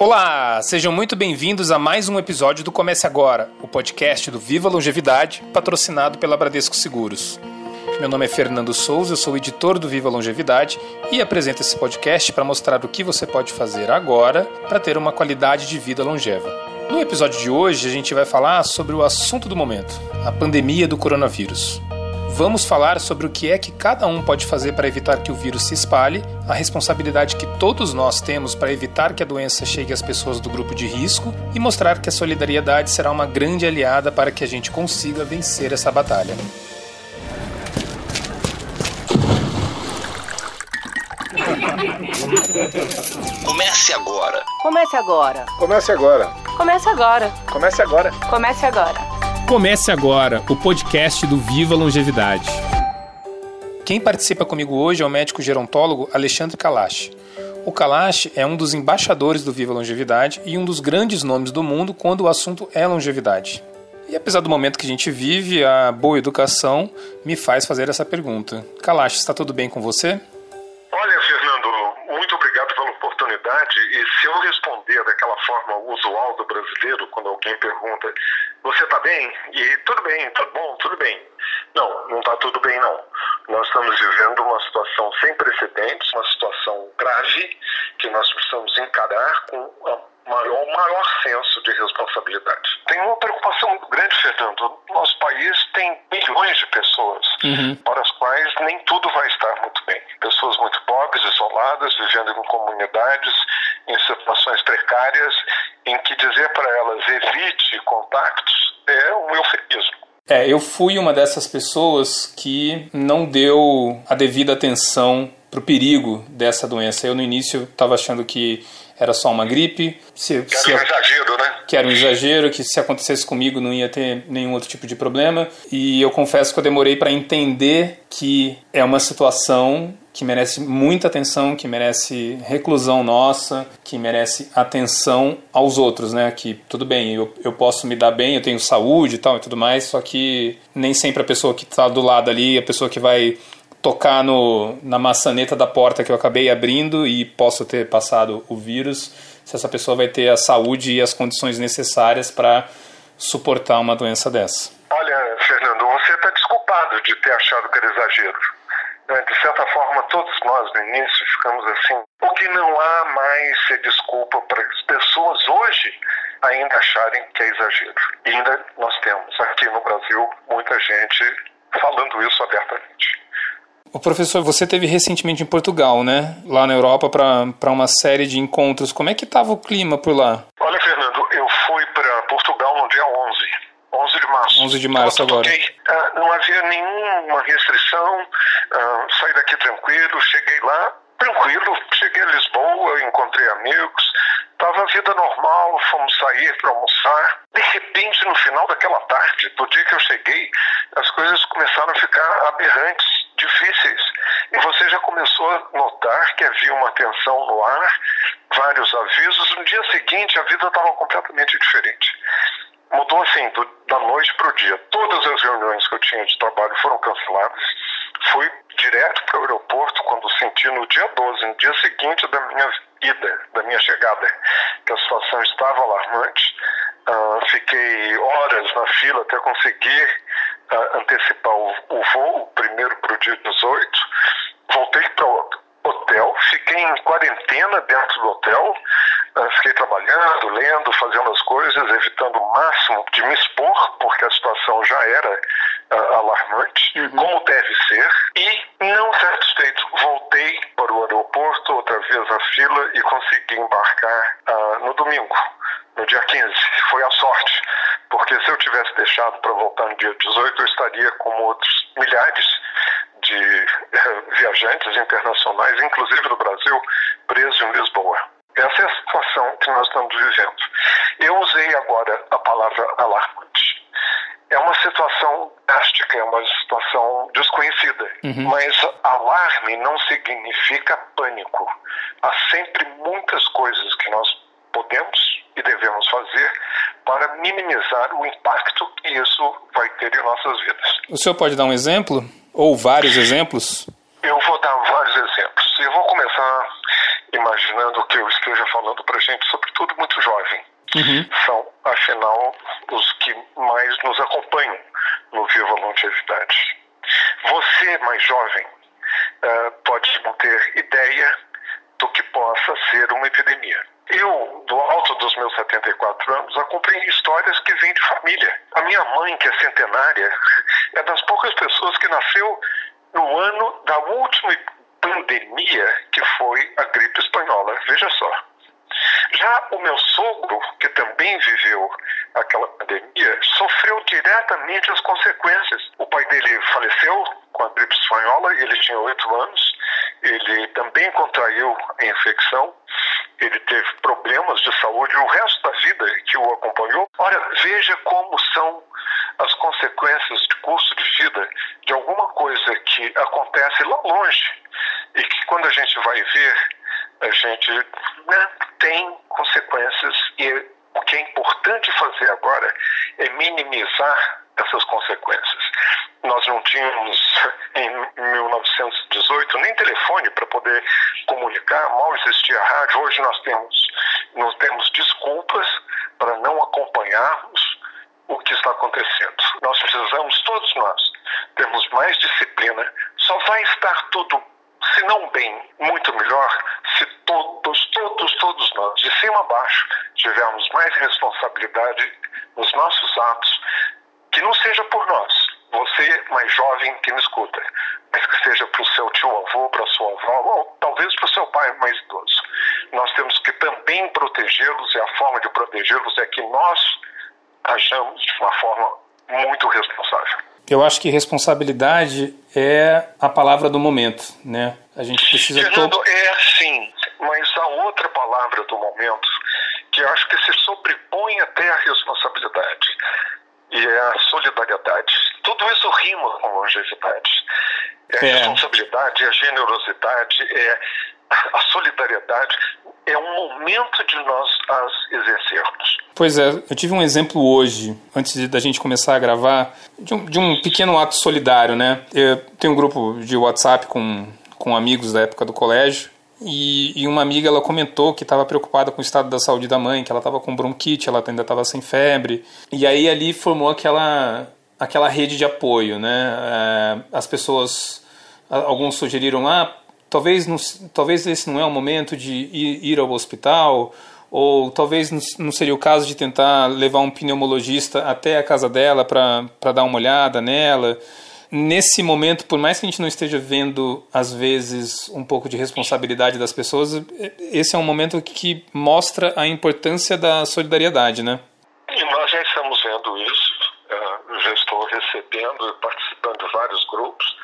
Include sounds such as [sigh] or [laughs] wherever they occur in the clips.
Olá, sejam muito bem-vindos a mais um episódio do Comece Agora, o podcast do Viva Longevidade, patrocinado pela Bradesco Seguros. Meu nome é Fernando Souza, eu sou editor do Viva Longevidade e apresento esse podcast para mostrar o que você pode fazer agora para ter uma qualidade de vida longeva. No episódio de hoje, a gente vai falar sobre o assunto do momento, a pandemia do coronavírus. Vamos falar sobre o que é que cada um pode fazer para evitar que o vírus se espalhe, a responsabilidade que todos nós temos para evitar que a doença chegue às pessoas do grupo de risco e mostrar que a solidariedade será uma grande aliada para que a gente consiga vencer essa batalha. Comece agora. Comece agora. Comece agora. Comece agora. Comece agora. Comece agora. Comece agora o podcast do Viva Longevidade. Quem participa comigo hoje é o médico gerontólogo Alexandre Kalash. O Kalash é um dos embaixadores do Viva Longevidade e um dos grandes nomes do mundo quando o assunto é longevidade. E apesar do momento que a gente vive, a boa educação me faz fazer essa pergunta. Kalash, está tudo bem com você? Olha, Fernando, muito obrigado pela oportunidade. E se eu responder daquela forma usual do brasileiro, quando alguém pergunta você está bem? E tudo bem, tudo bom, tudo bem. Não, não está tudo bem não. Nós estamos vivendo uma situação sem precedentes, uma situação grave que nós precisamos encarar com a maior, maior senso de responsabilidade. Tem uma preocupação muito grande, Fernando. Nosso país tem milhões de pessoas uhum. para as quais nem tudo vai estar muito bem. Pessoas muito pobres, isoladas, vivendo em comunidades, precárias, em que dizer para elas evite contactos é um eufemismo. É, eu fui uma dessas pessoas que não deu a devida atenção para o perigo dessa doença. Eu no início estava achando que era só uma gripe. Se, que se, era um exagero? Que era um exagero, que se acontecesse comigo não ia ter nenhum outro tipo de problema. E eu confesso que eu demorei para entender que é uma situação que merece muita atenção, que merece reclusão nossa, que merece atenção aos outros, né? Que tudo bem, eu, eu posso me dar bem, eu tenho saúde e tal e tudo mais, só que nem sempre a pessoa que está do lado ali, a pessoa que vai tocar no, na maçaneta da porta que eu acabei abrindo e posso ter passado o vírus, se essa pessoa vai ter a saúde e as condições necessárias para suportar uma doença dessa. Olha, Fernando, você está desculpado de ter achado que era exagero. Né? De certa forma, todos nós no início ficamos assim. O que não há mais ser desculpa para as pessoas hoje ainda acharem que é exagero. E ainda nós temos aqui no Brasil muita gente falando isso abertamente. O professor, você teve recentemente em Portugal, né? Lá na Europa para uma série de encontros. Como é que estava o clima por lá? Olha, Fernando, eu fui para Portugal no dia 11. 11 de março. 11 de março agora. Uh, não havia nenhuma restrição, uh, saí daqui tranquilo, cheguei lá tranquilo, cheguei a Lisboa, encontrei amigos, estava a vida normal, fomos sair para almoçar. De repente, no final daquela tarde, do dia que eu cheguei, as coisas começaram a ficar aberrantes, difíceis. E você já começou a notar que havia uma tensão no ar, vários avisos. No dia seguinte, a vida estava completamente diferente mudou assim, do, da noite para o dia. Todas as reuniões que eu tinha de trabalho foram canceladas. Fui direto para o aeroporto quando senti no dia 12, no dia seguinte da minha ida, da minha chegada, que a situação estava alarmante. Uh, fiquei horas na fila até conseguir antecipar o, o voo, primeiro para o dia 18. Voltei para o hotel, fiquei em quarentena dentro do hotel, uh, fiquei trabalhando, lendo, fazendo as coisas, evitando o máximo de me expor, porque a situação já era uh, alarmante, uhum. como deve ser, e não satisfeito, voltei para o aeroporto, outra vez a fila, e consegui embarcar uh, no domingo, no dia 15. Foi a sorte, porque se eu tivesse deixado para voltar no dia 18, eu estaria como outros milhares de uh, viajantes internacionais, inclusive do Brasil, presos em Lisboa. Essa é a situação que nós estamos vivendo. Eu usei agora a palavra alarmante é uma situação drástica, é uma situação desconhecida. Uhum. Mas alarme não significa pânico. Há sempre muitas coisas que nós podemos e devemos fazer para minimizar o impacto que isso vai ter em nossas vidas. O senhor pode dar um exemplo? Ou vários exemplos? Eu vou dar vários exemplos. Eu vou começar imaginando que eu esteja falando para gente, sobretudo muito jovem. Uhum. São, afinal, os que mais nos acompanham no Viva Longevidade. Você, mais jovem, uh, pode não ter ideia do que possa ser uma epidemia. Eu, do alto dos meus 74 anos, acompanhei histórias que vêm de família. A minha mãe, que é centenária, é das poucas pessoas que nasceu no ano da última pandemia, que foi a gripe espanhola. Veja só. Já o meu sogro, que também viveu aquela pandemia, sofreu diretamente as consequências. O pai dele faleceu com a gripe espanhola, ele tinha oito anos, ele também contraiu a infecção, ele teve problemas de saúde o resto da vida que o acompanhou. Olha, veja como são as consequências de custo de vida de alguma coisa que acontece lá longe e que quando a gente vai ver, a gente né, tem consequências e o que é importante fazer agora é minimizar essas consequências. Nós não tínhamos em 1918 nem telefone para poder comunicar, mal existia rádio. Hoje nós temos, nós temos desculpas para não acompanharmos o que está acontecendo. Nós precisamos, todos nós, termos mais disciplina. Só vai estar tudo, se não bem, muito melhor, se todos, todos, todos nós, de cima a baixo, tivermos mais responsabilidade nos nossos atos, que não seja por nós, você mais jovem que me escuta, mas que seja para o seu tio-avô, para a sua avó, ou talvez para o seu pai mais idoso. Nós temos que também protegê-los e a forma de protegê-los é que nós ajamos de uma forma muito responsável. Eu acho que responsabilidade é a palavra do momento, né? A gente precisa... Fernando, é sim, mas a outra palavra do momento que eu acho que se sobrepõe até a responsabilidade e é a solidariedade. Rima com longevidade. É a é. responsabilidade, a generosidade, é a solidariedade. É um momento de nós as exercermos. Pois é, eu tive um exemplo hoje, antes da gente começar a gravar, de um, de um pequeno ato solidário, né? Eu tenho um grupo de WhatsApp com, com amigos da época do colégio e, e, uma amiga ela comentou que estava preocupada com o estado da saúde da mãe, que ela estava com bronquite, ela ainda estava sem febre. E aí ali formou aquela aquela rede de apoio, né? É, as pessoas, alguns sugeriram, ah, talvez talvez esse não é o momento de ir ao hospital, ou talvez não seria o caso de tentar levar um pneumologista até a casa dela para dar uma olhada nela nesse momento, por mais que a gente não esteja vendo, às vezes, um pouco de responsabilidade das pessoas, esse é um momento que mostra a importância da solidariedade, né? E nós já estamos vendo isso. Uh, já estou recebendo e participando de vários grupos.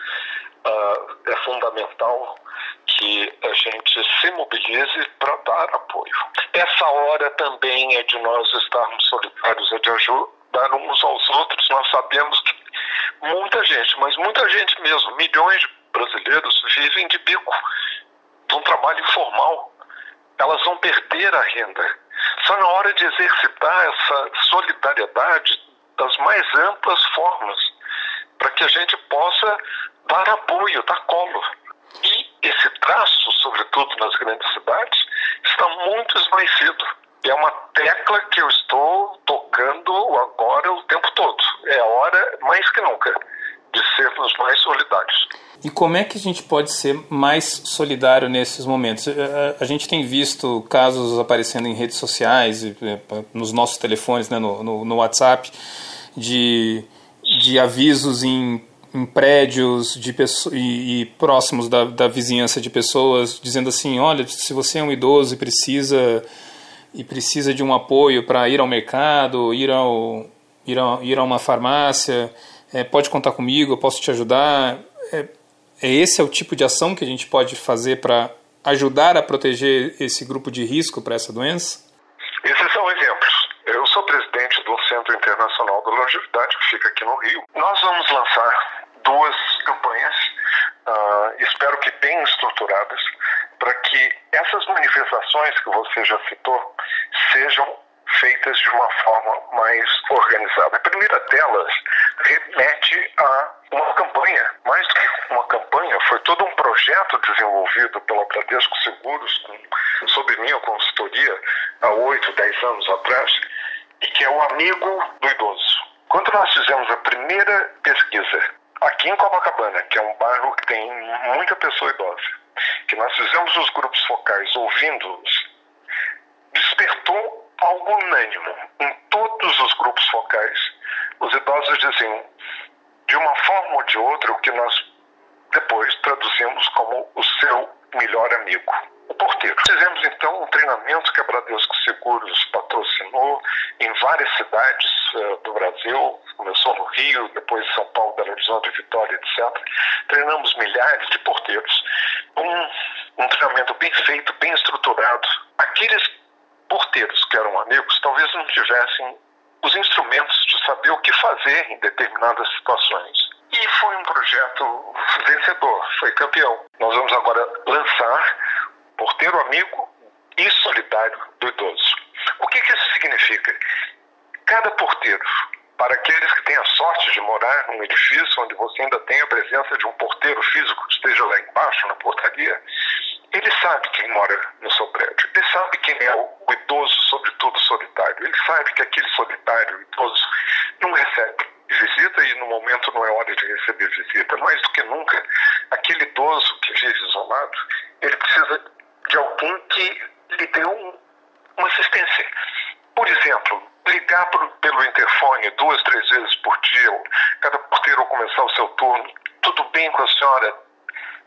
Uh, é fundamental que a gente se mobilize para dar apoio. Essa hora também é de nós estarmos solidários, é de ajudar uns aos outros. Nós sabemos que muita gente, mas muita gente mesmo, milhões de brasileiros vivem de bico, de um trabalho informal. Elas vão perder a renda. Só na hora de exercitar essa solidariedade das mais amplas formas, para que a gente possa dar apoio, dar colo. E esse traço, sobretudo nas grandes cidades, está muito esmaecido. É uma tecla que eu estou tocando agora o tempo todo. É a hora, mais que nunca, de sermos mais solidários. E como é que a gente pode ser mais solidário nesses momentos? A gente tem visto casos aparecendo em redes sociais, nos nossos telefones, né, no, no, no WhatsApp, de, de avisos em, em prédios de e, e próximos da, da vizinhança de pessoas, dizendo assim: olha, se você é um idoso e precisa e precisa de um apoio para ir ao mercado, ir, ao, ir, a, ir a uma farmácia, é, pode contar comigo, eu posso te ajudar. É, é esse é o tipo de ação que a gente pode fazer para ajudar a proteger esse grupo de risco para essa doença? Esses são exemplos. Eu sou presidente do Centro Internacional da Longevidade, que fica aqui no Rio. Nós vamos lançar duas campanhas, uh, espero que bem estruturadas, para que essas manifestações que você já citou sejam feitas de uma forma mais organizada. A primeira delas remete a uma campanha, mais do que uma campanha, foi todo um projeto desenvolvido pela Bradesco Seguros com sob minha consultoria há oito, dez anos atrás, e que é o amigo do idoso. Quando nós fizemos a primeira pesquisa aqui em Copacabana, que é um bairro que tem muita pessoa idosa, que nós fizemos os grupos focais ouvindo-os, despertou algo unânime em todos os grupos focais. Os idosos diziam, de uma forma ou de outra, o que nós depois traduzimos como o seu melhor amigo o porteiro. Fizemos então um treinamento que a Bradesco Seguros patrocinou em várias cidades uh, do Brasil, começou no Rio, depois São Paulo, Belo Horizonte, Vitória, etc. Treinamos milhares de porteiros. Um, um treinamento bem feito, bem estruturado. Aqueles porteiros que eram amigos talvez não tivessem os instrumentos de saber o que fazer em determinadas situações. E foi um projeto vencedor, foi campeão. Nós vamos agora lançar porteiro amigo e solidário do idoso. O que, que isso significa? Cada porteiro, para aqueles que têm a sorte de morar num edifício onde você ainda tem a presença de um porteiro físico que esteja lá embaixo na portaria, ele sabe quem mora no seu prédio, ele sabe quem é o, idoso, sobretudo solitário, ele sabe que aquele solitário, idoso, não recebe visita e no momento não é hora de receber visita. Mais do que nunca, aquele idoso que vive isolado, ele precisa de alguém que lhe deu uma assistência. Por exemplo, ligar pro, pelo interfone duas, três vezes por dia, cada porteiro começar o seu turno. Tudo bem com a senhora?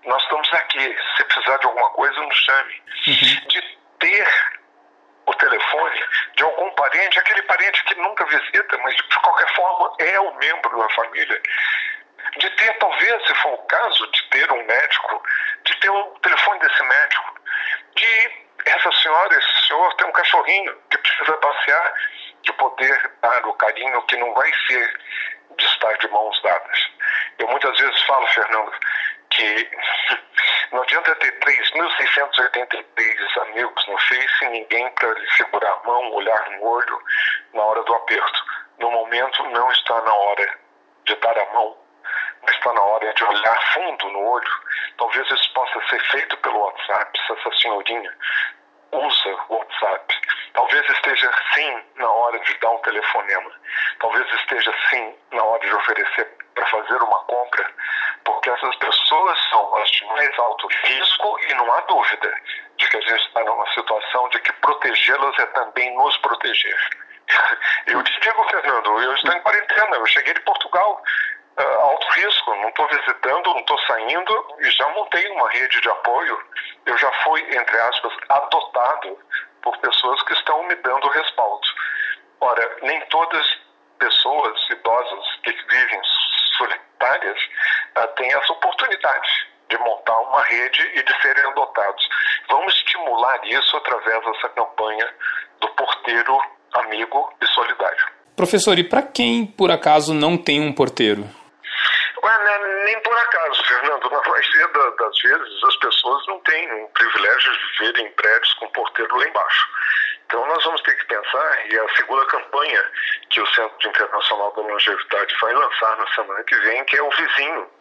Nós estamos aqui. Se precisar de alguma coisa, nos chame. Uhum. De ter o telefone de algum parente, aquele parente que nunca visita, mas de qualquer forma é o membro da família. De ter, talvez, se for o caso, de ter um médico, de ter o telefone desse médico de essa senhora, esse senhor tem um cachorrinho que precisa passear, de poder dar o carinho que não vai ser de estar de mãos dadas. Eu muitas vezes falo, Fernando, que [laughs] não adianta ter 3.683 amigos no Face ninguém para lhe segurar a mão, olhar no olho na hora do aperto. No momento, não está na hora de dar a mão mas está na hora de olhar fundo no olho. Talvez isso possa ser feito pelo WhatsApp, se essa senhorinha usa o WhatsApp. Talvez esteja sim na hora de dar um telefonema. Talvez esteja sim na hora de oferecer para fazer uma compra, porque essas pessoas são as de mais alto risco e não há dúvida de que a gente está numa situação de que protegê-las é também nos proteger. [laughs] Eu te digo, Fernando, eu estou em quarentena, eu cheguei de Portugal, uh, alto risco, não estou visitando, não estou saindo e já montei uma rede de apoio. Eu já fui, entre aspas, adotado por pessoas que estão me dando respaldo. Ora, nem todas pessoas idosas que vivem solitárias uh, têm essa oportunidade de montar uma rede e de serem adotados. Vamos estimular isso através dessa campanha do porteiro amigo e solidário. Professor, e para quem por acaso não tem um porteiro? Ué, nem por acaso, Fernando. Na maioria das vezes as pessoas não têm o privilégio de viver em prédios com porteiro lá embaixo. Então nós vamos ter que pensar, e a segunda campanha que o Centro Internacional da Longevidade vai lançar na semana que vem, que é o vizinho,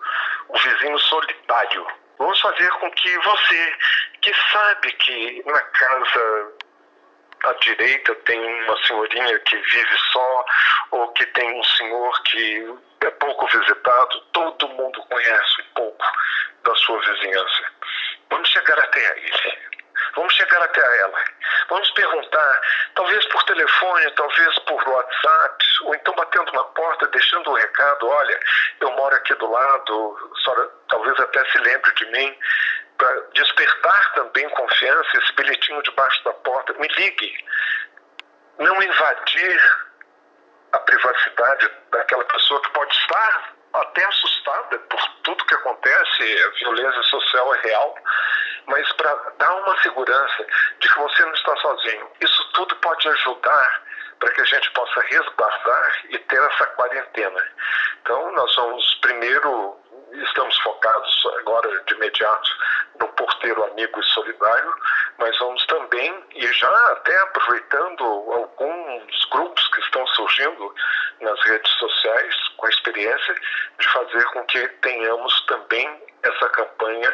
o vizinho solidário. Vamos fazer com que você, que sabe que na casa à direita tem uma senhorinha que vive só, ou que tem um senhor que é pouco visitado, todo mundo conhece um pouco da sua vizinhança. Vamos chegar até ele. Vamos chegar até ela. Vamos perguntar, talvez por telefone, talvez por WhatsApp, ou então batendo na porta, deixando um recado: olha, eu moro aqui do lado, senhora talvez até se lembre de mim para despertar também confiança, esse bilhetinho debaixo da porta, me ligue. Não invadir a privacidade daquela pessoa que pode estar até assustada por tudo que acontece, a violência social é real, mas para dar uma segurança de que você não está sozinho. Isso tudo pode ajudar para que a gente possa resguardar e ter essa quarentena. Então, nós vamos primeiro estamos focados agora de imediato no porteiro amigo e solidário, mas vamos também, e já até aproveitando alguns grupos que estão surgindo nas redes sociais, com a experiência de fazer com que tenhamos também essa campanha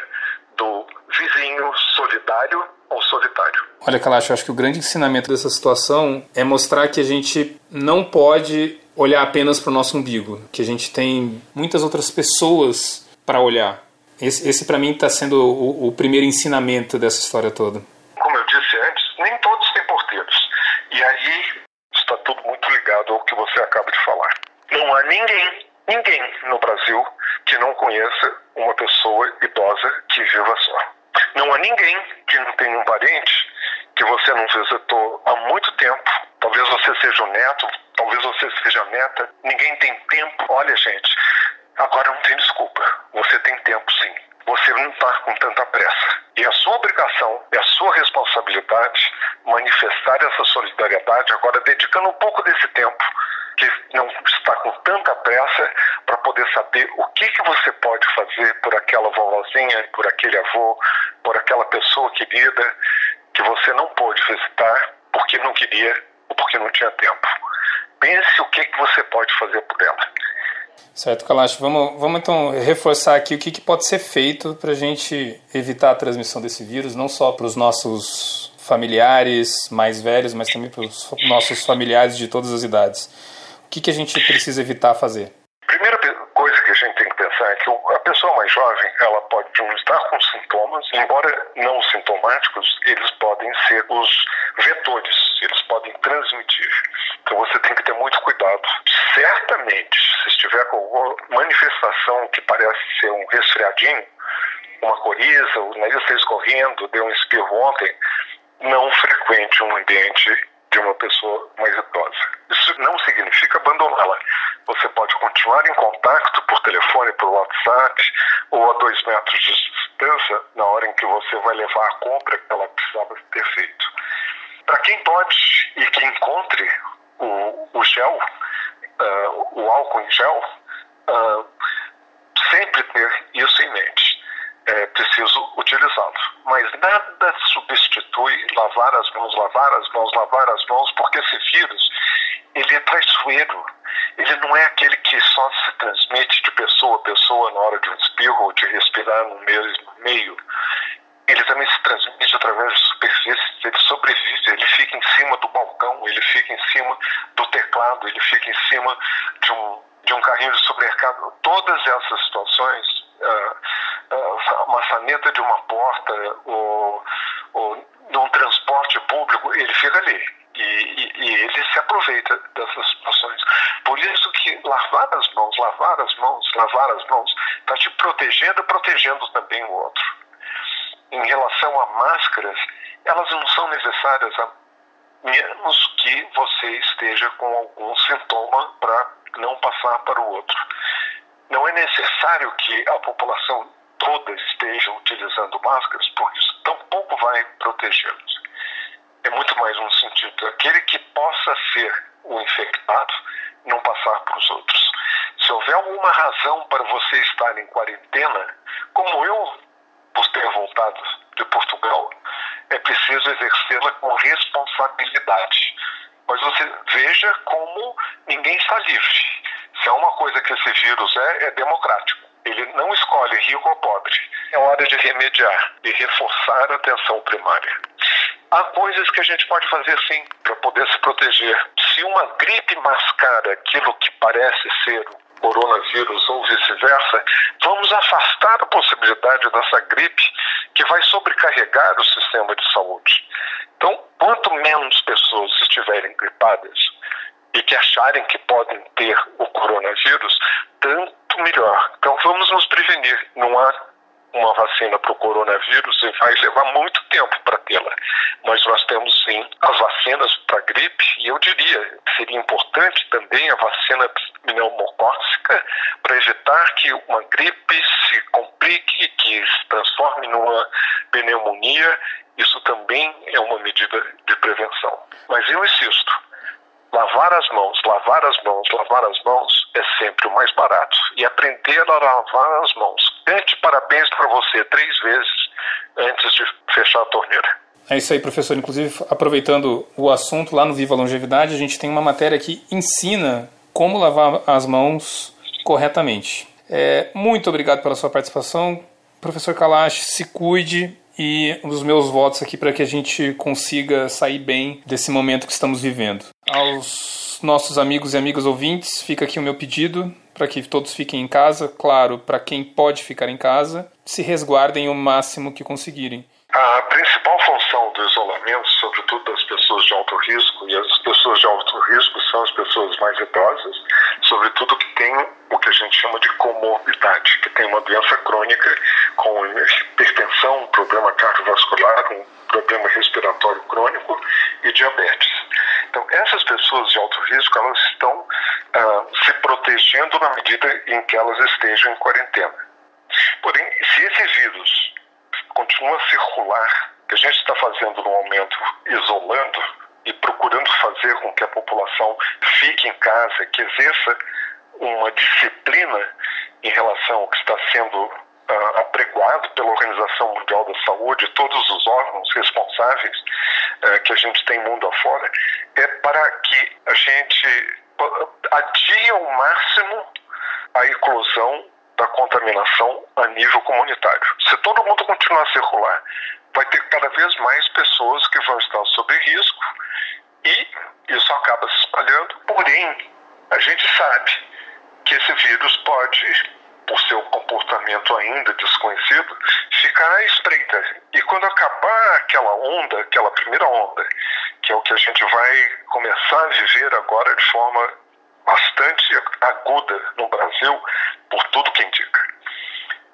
do vizinho solidário ou solitário. Olha, Kalash, eu acho que o grande ensinamento dessa situação é mostrar que a gente não pode olhar apenas para o nosso umbigo, que a gente tem muitas outras pessoas para olhar. Esse, esse para mim, está sendo o, o primeiro ensinamento dessa história toda. Como eu disse antes, nem todos têm porteiros. E aí está tudo muito ligado ao que você acaba de falar. Não há ninguém, ninguém no Brasil que não conheça uma pessoa idosa que viva só. Não há ninguém que não tenha um parente que você não visitou há muito tempo. Talvez você seja o neto, talvez você seja a neta. Ninguém tem tempo. Olha, gente, agora não tem desculpa. Você tem tempo sim. Você não está com tanta pressa. E a sua obrigação e a sua responsabilidade manifestar essa solidariedade, agora dedicando um pouco desse tempo que não está com tanta pressa para poder saber o que, que você pode fazer por aquela vovozinha, por aquele avô, por aquela pessoa querida que você não pôde visitar porque não queria ou porque não tinha tempo. Pense o que, que você pode fazer por ela. Certo, Kalash. Vamos, vamos então reforçar aqui o que, que pode ser feito para a gente evitar a transmissão desse vírus, não só para os nossos familiares mais velhos, mas também para os nossos familiares de todas as idades. O que, que a gente precisa evitar fazer? Primeira coisa que a gente tem que pensar é que a pessoa mais jovem ela pode estar com sintomas, embora não sintomáticos, eles podem ser os vetores, eles podem transmitir. Então você tem que ter muito cuidado. Certamente, se estiver com alguma manifestação que parece ser um resfriadinho, uma coriza, o nariz está escorrendo, deu um espirro ontem, não frequente um ambiente de uma pessoa mais idosa. Isso não significa abandoná-la. Você pode continuar em contato por telefone, por WhatsApp ou a dois metros de distância na hora em que você vai levar a compra que ela precisava ter feito. Para quem pode e que encontre o, o gel, uh, o álcool em gel, uh, sempre ter isso em mente é preciso utilizá-lo. Mas nada substitui lavar as mãos, lavar as mãos, lavar as mãos, porque esse vírus, ele é traiçoeiro. Ele não é aquele que só se transmite de pessoa a pessoa na hora de um espirro ou de respirar no mesmo meio. Ele também se transmite através de superfícies, ele sobrevive, ele fica em cima do balcão, ele fica em cima do teclado, ele fica em cima de um, de um carrinho de supermercado. Todas essas situações uh, uh, maçaneta de uma porta ou, ou num transporte público, ele fica ali. E, e, e, ele se aproveita dessas situações. Por isso que lavar as mãos, lavar as mãos, lavar as mãos, está te protegendo e protegendo também o outro. Em relação a máscaras, elas não são necessárias a menos que você esteja com algum sintoma para não passar para o outro. Não é necessário que a população toda esteja utilizando máscaras, porque isso tampouco vai protegê-los. É muito mais um sentido aquele que possa ser o infectado não passar para os outros. Se houver alguma razão para você estar em quarentena, como eu, por ter voltado de Portugal, é preciso exercê-la com responsabilidade. Mas você veja como ninguém está livre. Se é uma coisa que esse vírus é, é democrático. Ele não escolhe rico ou pobre. É hora de remediar e reforçar a atenção primária. Há coisas que a gente pode fazer sim para poder se proteger. Se uma gripe mascara aquilo que parece ser coronavírus ou vice-versa, vamos afastar a possibilidade dessa gripe que vai sobrecarregar o sistema de saúde. Então, quanto menos pessoas estiverem gripadas, e que acharem que podem ter o coronavírus, tanto melhor. Então vamos nos prevenir. Não há uma vacina para o coronavírus e vai levar muito tempo para tê-la. Mas nós temos sim as vacinas para gripe e eu diria seria importante também a vacina pneumocócica para evitar que uma gripe se complique, que se transforme numa pneumonia. Isso também é uma medida de prevenção. Mas eu insisto, Lavar as mãos, lavar as mãos, lavar as mãos é sempre o mais barato. E aprender a lavar as mãos. Cante parabéns para você três vezes antes de fechar a torneira. É isso aí, professor. Inclusive, aproveitando o assunto, lá no Viva Longevidade, a gente tem uma matéria que ensina como lavar as mãos corretamente. É, muito obrigado pela sua participação. Professor Kalash, se cuide e os meus votos aqui para que a gente consiga sair bem desse momento que estamos vivendo. Aos nossos amigos e amigas ouvintes, fica aqui o meu pedido para que todos fiquem em casa, claro, para quem pode ficar em casa, se resguardem o máximo que conseguirem. A principal função do isolamento, sobretudo das pessoas de alto risco, e as pessoas de alto risco são as pessoas mais idosas, sobretudo que têm o que a gente chama de comorbidade, que tem uma doença crônica com hipertensão, um problema cardiovascular, um problema respiratório crônico e diabetes. Então, essas pessoas de alto risco, elas estão uh, se protegendo na medida em que elas estejam em quarentena. Porém, se esse vírus continua a circular, que a gente está fazendo no momento isolando e procurando fazer com que a população fique em casa, que exerça uma disciplina em relação ao que está sendo uh, apregoado pela Organização Mundial da Saúde, todos os órgãos responsáveis uh, que a gente tem mundo afora, é para que a gente adie ao máximo a eclosão da contaminação a nível comunitário. Se todo mundo continuar a circular, vai ter cada vez mais pessoas que vão estar sob risco e isso acaba se espalhando. Porém, a gente sabe que esse vírus pode, por seu comportamento ainda desconhecido, ficar à espreita. E quando acabar aquela onda, aquela primeira onda, que é o que a gente vai começar a viver agora de forma bastante aguda no Brasil, por tudo que indica.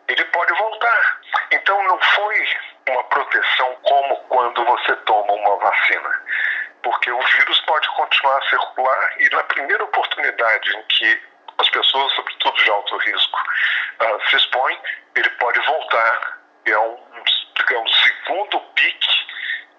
Ele pode voltar. Então não foi uma proteção como quando você toma uma vacina. Porque o vírus pode continuar a circular e na primeira oportunidade em que as pessoas, sobretudo de alto risco, uh, se expõem, ele pode voltar. É um, digamos, segundo pique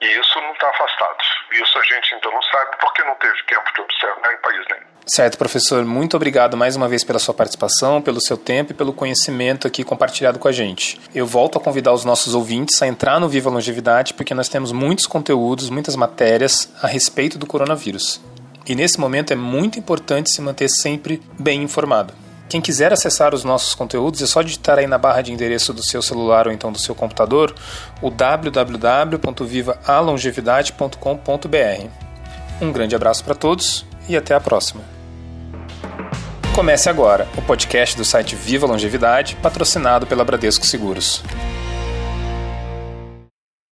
e isso não está afastado. Isso a gente ainda não sabe porque não teve tempo de observar em país nenhum. Certo, professor. Muito obrigado mais uma vez pela sua participação, pelo seu tempo e pelo conhecimento aqui compartilhado com a gente. Eu volto a convidar os nossos ouvintes a entrar no Viva Longevidade porque nós temos muitos conteúdos, muitas matérias a respeito do coronavírus. E nesse momento é muito importante se manter sempre bem informado. Quem quiser acessar os nossos conteúdos é só digitar aí na barra de endereço do seu celular ou então do seu computador o www.vivaalongevidade.com.br. Um grande abraço para todos e até a próxima. Comece agora o podcast do site Viva Longevidade, patrocinado pela Bradesco Seguros.